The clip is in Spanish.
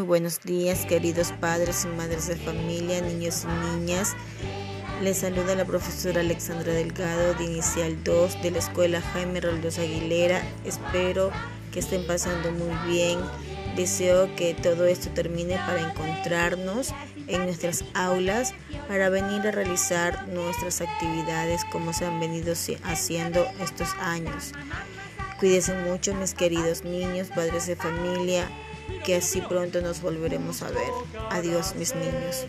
Muy buenos días, queridos padres y madres de familia, niños y niñas. Les saluda la profesora Alexandra Delgado de Inicial 2 de la Escuela Jaime Roldos Aguilera. Espero que estén pasando muy bien. Deseo que todo esto termine para encontrarnos en nuestras aulas para venir a realizar nuestras actividades como se han venido haciendo estos años. Cuídense mucho mis queridos niños, padres de familia que así pronto nos volveremos a ver. Adiós mis niños.